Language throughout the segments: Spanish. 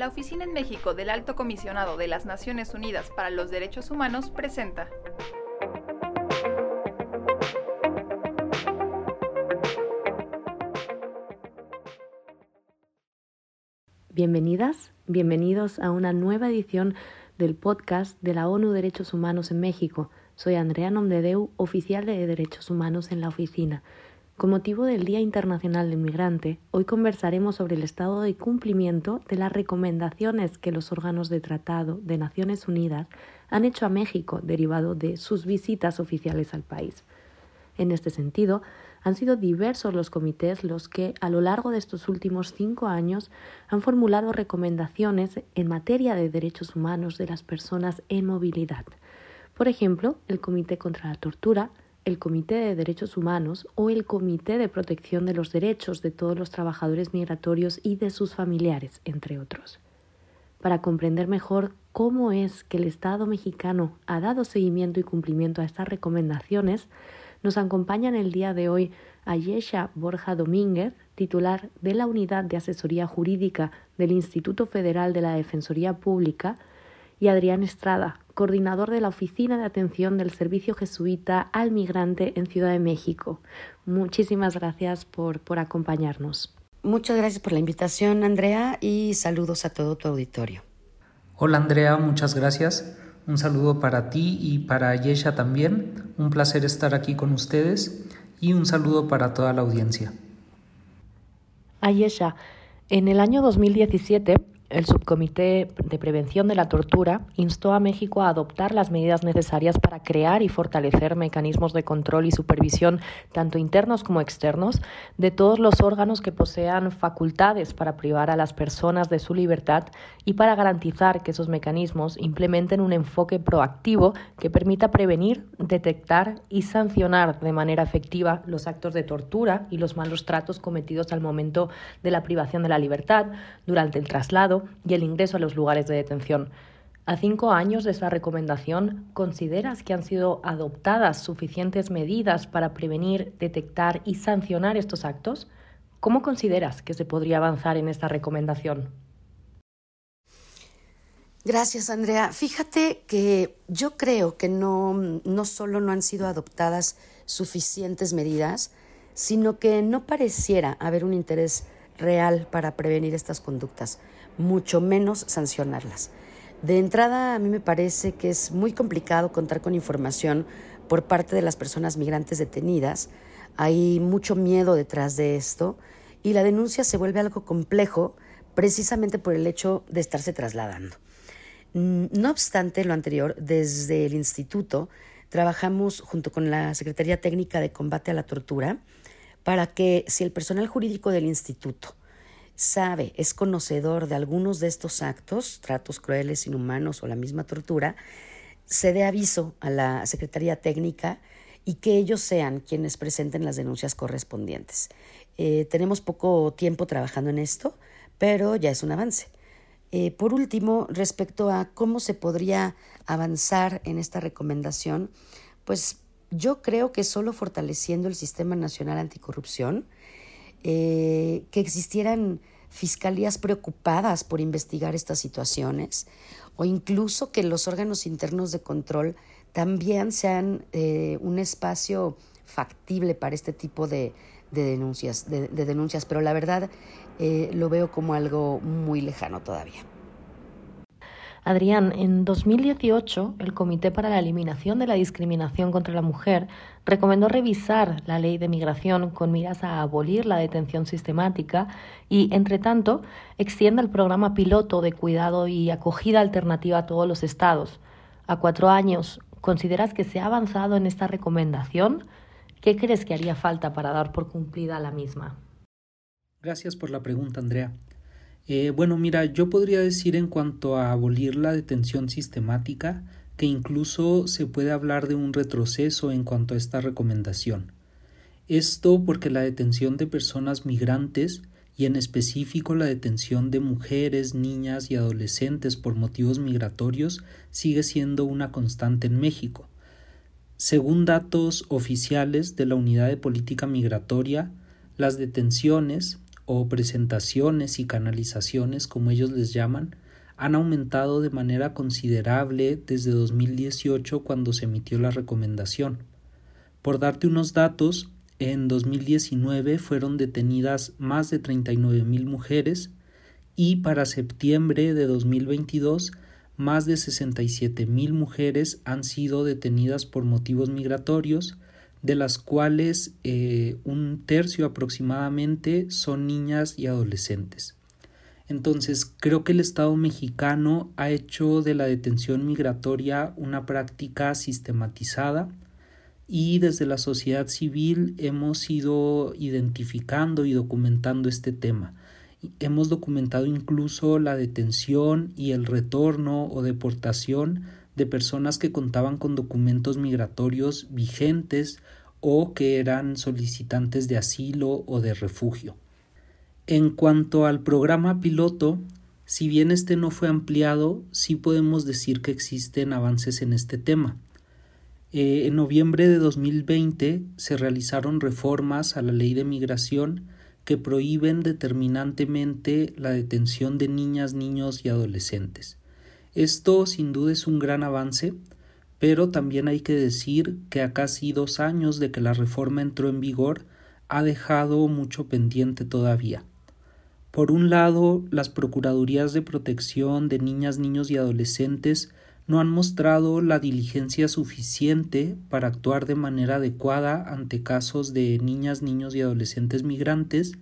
la Oficina en México del Alto Comisionado de las Naciones Unidas para los Derechos Humanos presenta. Bienvenidas, bienvenidos a una nueva edición del podcast de la ONU Derechos Humanos en México. Soy Andrea Nomdedeu, oficial de Derechos Humanos en la oficina. Con motivo del Día Internacional del Migrante, hoy conversaremos sobre el estado de cumplimiento de las recomendaciones que los órganos de tratado de Naciones Unidas han hecho a México derivado de sus visitas oficiales al país. En este sentido, han sido diversos los comités los que, a lo largo de estos últimos cinco años, han formulado recomendaciones en materia de derechos humanos de las personas en movilidad. Por ejemplo, el Comité contra la Tortura, el Comité de Derechos Humanos o el Comité de Protección de los Derechos de todos los trabajadores migratorios y de sus familiares, entre otros. Para comprender mejor cómo es que el Estado mexicano ha dado seguimiento y cumplimiento a estas recomendaciones, nos acompañan el día de hoy Ayesha Borja Domínguez, titular de la Unidad de Asesoría Jurídica del Instituto Federal de la Defensoría Pública, y Adrián Estrada, coordinador de la Oficina de Atención del Servicio Jesuita al Migrante en Ciudad de México. Muchísimas gracias por, por acompañarnos. Muchas gracias por la invitación, Andrea, y saludos a todo tu auditorio. Hola, Andrea, muchas gracias. Un saludo para ti y para Yesha también. Un placer estar aquí con ustedes y un saludo para toda la audiencia. Ayesha, en el año 2017 el Subcomité de Prevención de la Tortura instó a México a adoptar las medidas necesarias para crear y fortalecer mecanismos de control y supervisión, tanto internos como externos, de todos los órganos que posean facultades para privar a las personas de su libertad y para garantizar que esos mecanismos implementen un enfoque proactivo que permita prevenir, detectar y sancionar de manera efectiva los actos de tortura y los malos tratos cometidos al momento de la privación de la libertad, durante el traslado, y el ingreso a los lugares de detención. A cinco años de esa recomendación, ¿consideras que han sido adoptadas suficientes medidas para prevenir, detectar y sancionar estos actos? ¿Cómo consideras que se podría avanzar en esta recomendación? Gracias, Andrea. Fíjate que yo creo que no, no solo no han sido adoptadas suficientes medidas, sino que no pareciera haber un interés real para prevenir estas conductas mucho menos sancionarlas. De entrada, a mí me parece que es muy complicado contar con información por parte de las personas migrantes detenidas. Hay mucho miedo detrás de esto y la denuncia se vuelve algo complejo precisamente por el hecho de estarse trasladando. Mm, no obstante lo anterior, desde el instituto trabajamos junto con la Secretaría Técnica de Combate a la Tortura para que si el personal jurídico del instituto sabe, es conocedor de algunos de estos actos, tratos crueles, inhumanos o la misma tortura, se dé aviso a la Secretaría Técnica y que ellos sean quienes presenten las denuncias correspondientes. Eh, tenemos poco tiempo trabajando en esto, pero ya es un avance. Eh, por último, respecto a cómo se podría avanzar en esta recomendación, pues yo creo que solo fortaleciendo el Sistema Nacional Anticorrupción, eh, que existieran fiscalías preocupadas por investigar estas situaciones o incluso que los órganos internos de control también sean eh, un espacio factible para este tipo de, denuncias, de, denuncias, pero la verdad eh, lo veo como algo muy lejano todavía. Adrián, en 2018 el Comité para la Eliminación de la Discriminación contra la Mujer recomendó revisar la ley de migración con miras a abolir la detención sistemática y, entre tanto, extienda el programa piloto de cuidado y acogida alternativa a todos los estados. A cuatro años, ¿consideras que se ha avanzado en esta recomendación? ¿Qué crees que haría falta para dar por cumplida la misma? Gracias por la pregunta, Andrea. Eh, bueno, mira, yo podría decir en cuanto a abolir la detención sistemática que incluso se puede hablar de un retroceso en cuanto a esta recomendación. Esto porque la detención de personas migrantes y en específico la detención de mujeres, niñas y adolescentes por motivos migratorios sigue siendo una constante en México. Según datos oficiales de la Unidad de Política Migratoria, las detenciones o presentaciones y canalizaciones, como ellos les llaman, han aumentado de manera considerable desde 2018 cuando se emitió la recomendación. Por darte unos datos, en 2019 fueron detenidas más de 39 mil mujeres y para septiembre de 2022 más de 67 mil mujeres han sido detenidas por motivos migratorios, de las cuales eh, un tercio aproximadamente son niñas y adolescentes. Entonces, creo que el Estado mexicano ha hecho de la detención migratoria una práctica sistematizada y desde la sociedad civil hemos ido identificando y documentando este tema. Hemos documentado incluso la detención y el retorno o deportación de personas que contaban con documentos migratorios vigentes o que eran solicitantes de asilo o de refugio. En cuanto al programa piloto, si bien este no fue ampliado, sí podemos decir que existen avances en este tema. Eh, en noviembre de 2020 se realizaron reformas a la ley de migración que prohíben determinantemente la detención de niñas, niños y adolescentes. Esto sin duda es un gran avance, pero también hay que decir que a casi dos años de que la reforma entró en vigor ha dejado mucho pendiente todavía. Por un lado, las Procuradurías de Protección de Niñas, Niños y Adolescentes no han mostrado la diligencia suficiente para actuar de manera adecuada ante casos de niñas, niños y adolescentes migrantes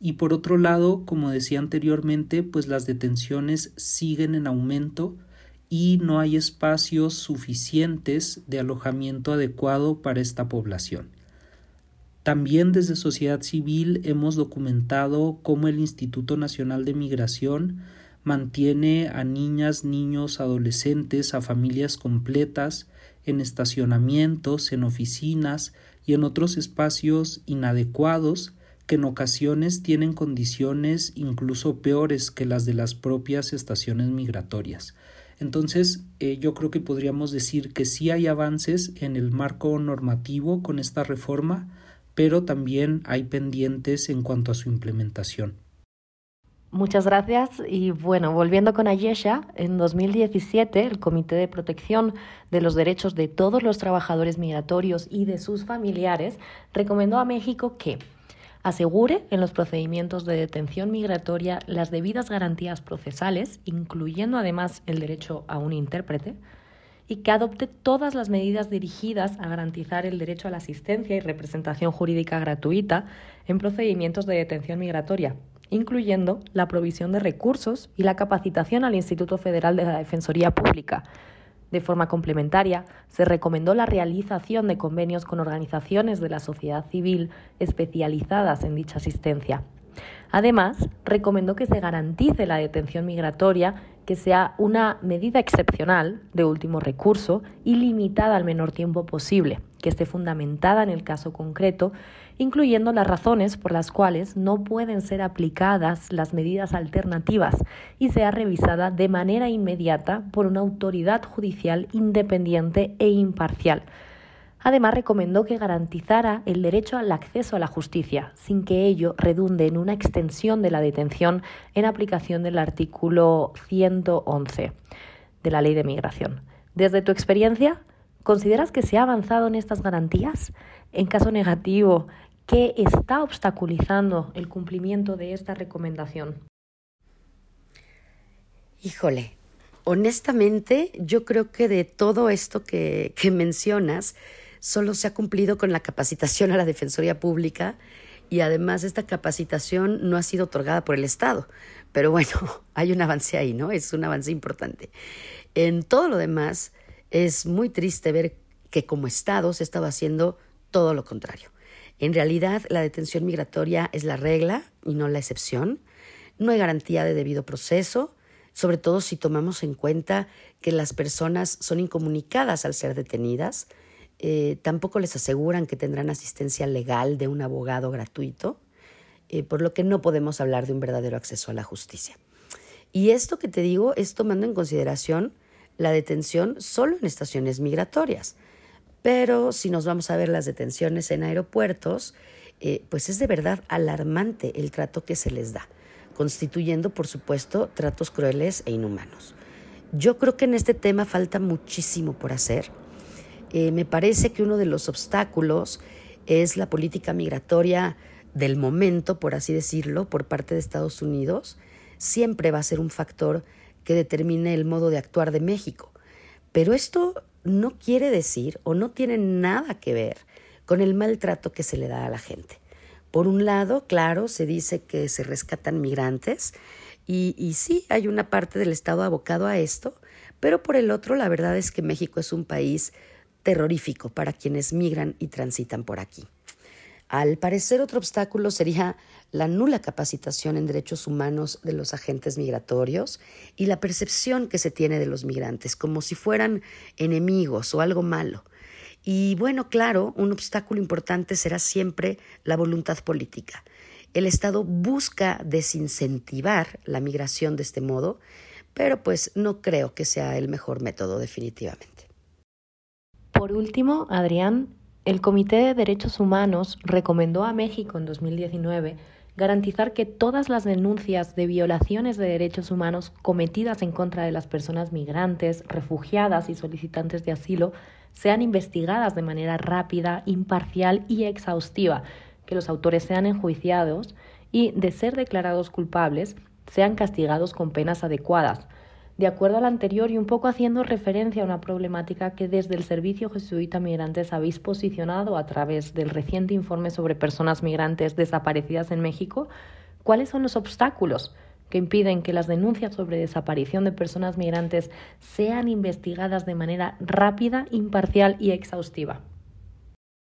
y por otro lado, como decía anteriormente, pues las detenciones siguen en aumento y no hay espacios suficientes de alojamiento adecuado para esta población. También desde sociedad civil hemos documentado cómo el Instituto Nacional de Migración mantiene a niñas, niños, adolescentes, a familias completas en estacionamientos, en oficinas y en otros espacios inadecuados que en ocasiones tienen condiciones incluso peores que las de las propias estaciones migratorias. Entonces, eh, yo creo que podríamos decir que sí hay avances en el marco normativo con esta reforma, pero también hay pendientes en cuanto a su implementación. Muchas gracias. Y bueno, volviendo con Ayesha, en 2017 el Comité de Protección de los Derechos de todos los trabajadores migratorios y de sus familiares recomendó a México que asegure en los procedimientos de detención migratoria las debidas garantías procesales, incluyendo además el derecho a un intérprete, y que adopte todas las medidas dirigidas a garantizar el derecho a la asistencia y representación jurídica gratuita en procedimientos de detención migratoria, incluyendo la provisión de recursos y la capacitación al Instituto Federal de la Defensoría Pública, de forma complementaria, se recomendó la realización de convenios con organizaciones de la sociedad civil especializadas en dicha asistencia. Además, recomendó que se garantice la detención migratoria que sea una medida excepcional de último recurso y limitada al menor tiempo posible, que esté fundamentada en el caso concreto, incluyendo las razones por las cuales no pueden ser aplicadas las medidas alternativas y sea revisada de manera inmediata por una autoridad judicial independiente e imparcial Además, recomendó que garantizara el derecho al acceso a la justicia, sin que ello redunde en una extensión de la detención en aplicación del artículo 111 de la Ley de Migración. Desde tu experiencia, ¿consideras que se ha avanzado en estas garantías? En caso negativo, ¿qué está obstaculizando el cumplimiento de esta recomendación? Híjole, honestamente, yo creo que de todo esto que, que mencionas, solo se ha cumplido con la capacitación a la Defensoría Pública y además esta capacitación no ha sido otorgada por el Estado. Pero bueno, hay un avance ahí, ¿no? Es un avance importante. En todo lo demás, es muy triste ver que como Estado se estaba haciendo todo lo contrario. En realidad, la detención migratoria es la regla y no la excepción. No hay garantía de debido proceso, sobre todo si tomamos en cuenta que las personas son incomunicadas al ser detenidas, eh, tampoco les aseguran que tendrán asistencia legal de un abogado gratuito, eh, por lo que no podemos hablar de un verdadero acceso a la justicia. Y esto que te digo es tomando en consideración la detención solo en estaciones migratorias. Pero si nos vamos a ver las detenciones en aeropuertos, eh, pues es de verdad alarmante el trato que se les da, constituyendo, por supuesto, tratos crueles e inhumanos. Yo creo que en este tema falta muchísimo por hacer. Eh, me parece que uno de los obstáculos es la política migratoria del momento, por así decirlo, por parte de Estados Unidos, siempre va a ser un factor que determine el modo de actuar de México. Pero esto no quiere decir o no tiene nada que ver con el maltrato que se le da a la gente. Por un lado, claro, se dice que se rescatan migrantes y, y sí, hay una parte del Estado abocado a esto, pero por el otro, la verdad es que México es un país terrorífico para quienes migran y transitan por aquí. Al parecer, otro obstáculo sería la nula capacitación en derechos humanos de los agentes migratorios y la percepción que se tiene de los migrantes como si fueran enemigos o algo malo. Y bueno, claro, un obstáculo importante será siempre la voluntad política. El Estado busca desincentivar la migración de este modo, pero pues no creo que sea el mejor método definitivamente. Por último, Adrián, el Comité de Derechos Humanos recomendó a México en 2019 garantizar que todas las denuncias de violaciones de derechos humanos cometidas en contra de las personas migrantes, refugiadas y solicitantes de asilo sean investigadas de manera rápida, imparcial y exhaustiva, que los autores sean enjuiciados y, de ser declarados culpables, sean castigados con penas adecuadas de acuerdo al anterior y un poco haciendo referencia a una problemática que desde el Servicio Jesuita Migrantes habéis posicionado a través del reciente informe sobre personas migrantes desaparecidas en México, ¿cuáles son los obstáculos que impiden que las denuncias sobre desaparición de personas migrantes sean investigadas de manera rápida, imparcial y exhaustiva?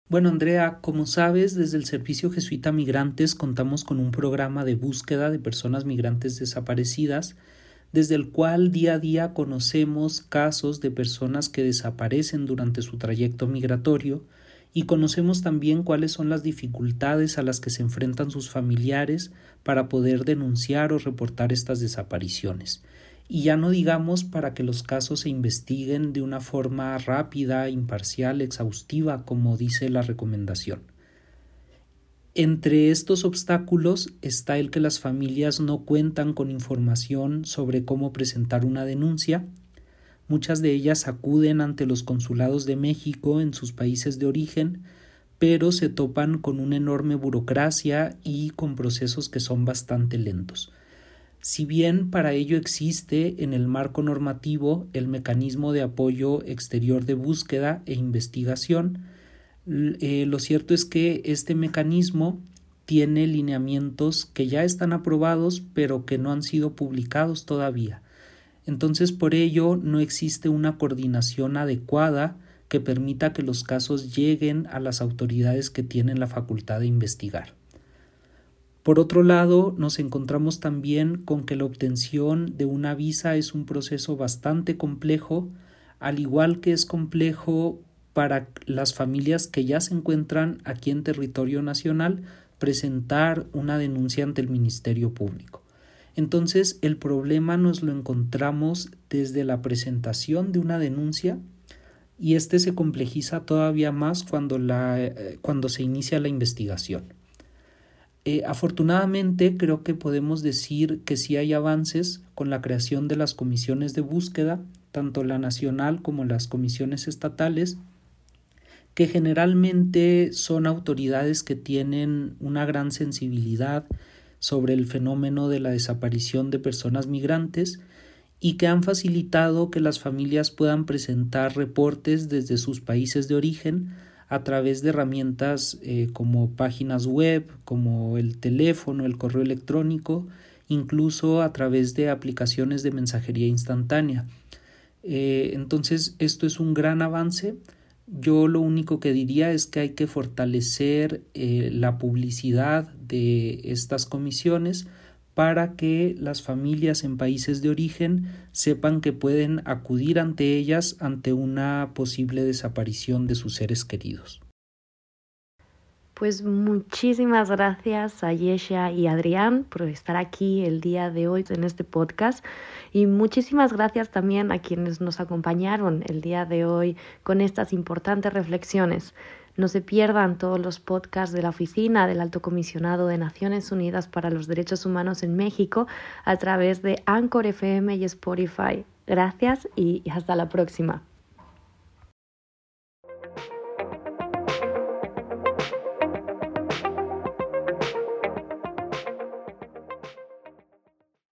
Bueno, Andrea, como sabes, desde el Servicio Jesuita Migrantes contamos con un programa de búsqueda de personas migrantes desaparecidas desde el cual día a día conocemos casos de personas que desaparecen durante su trayecto migratorio y conocemos también cuáles son las dificultades a las que se enfrentan sus familiares para poder denunciar o reportar estas desapariciones. Y ya no digamos para que los casos se investiguen de una forma rápida, imparcial, exhaustiva, como dice la recomendación. Entre estos obstáculos está el que las familias no cuentan con información sobre cómo presentar una denuncia. Muchas de ellas acuden ante los consulados de México en sus países de origen, pero se topan con una enorme burocracia y con procesos que son bastante lentos. Si bien para ello existe en el marco normativo el mecanismo de apoyo exterior de búsqueda e investigación, eh, lo cierto es que este mecanismo tiene lineamientos que ya están aprobados pero que no han sido publicados todavía. Entonces por ello no existe una coordinación adecuada que permita que los casos lleguen a las autoridades que tienen la facultad de investigar. Por otro lado, nos encontramos también con que la obtención de una visa es un proceso bastante complejo, al igual que es complejo para las familias que ya se encuentran aquí en territorio nacional presentar una denuncia ante el Ministerio Público. Entonces el problema nos lo encontramos desde la presentación de una denuncia y este se complejiza todavía más cuando, la, eh, cuando se inicia la investigación. Eh, afortunadamente creo que podemos decir que sí hay avances con la creación de las comisiones de búsqueda, tanto la nacional como las comisiones estatales, que generalmente son autoridades que tienen una gran sensibilidad sobre el fenómeno de la desaparición de personas migrantes y que han facilitado que las familias puedan presentar reportes desde sus países de origen a través de herramientas eh, como páginas web, como el teléfono, el correo electrónico, incluso a través de aplicaciones de mensajería instantánea. Eh, entonces, esto es un gran avance yo lo único que diría es que hay que fortalecer eh, la publicidad de estas comisiones para que las familias en países de origen sepan que pueden acudir ante ellas ante una posible desaparición de sus seres queridos. Pues muchísimas gracias a Yesha y Adrián por estar aquí el día de hoy en este podcast y muchísimas gracias también a quienes nos acompañaron el día de hoy con estas importantes reflexiones. No se pierdan todos los podcasts de la Oficina del Alto Comisionado de Naciones Unidas para los Derechos Humanos en México a través de Anchor FM y Spotify. Gracias y hasta la próxima.